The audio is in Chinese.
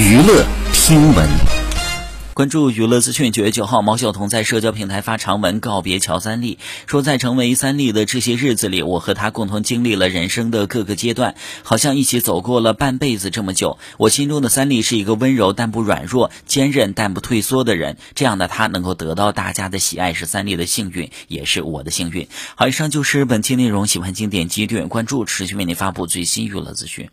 娱乐听闻，关注娱乐资讯。九月九号，毛晓彤在社交平台发长文告别乔三立，说在成为三立的这些日子里，我和他共同经历了人生的各个阶段，好像一起走过了半辈子这么久。我心中的三立是一个温柔但不软弱、坚韧但不退缩的人。这样的他能够得到大家的喜爱，是三立的幸运，也是我的幸运。好，以上就是本期内容，喜欢请点击订阅、关注，持续为您发布最新娱乐资讯。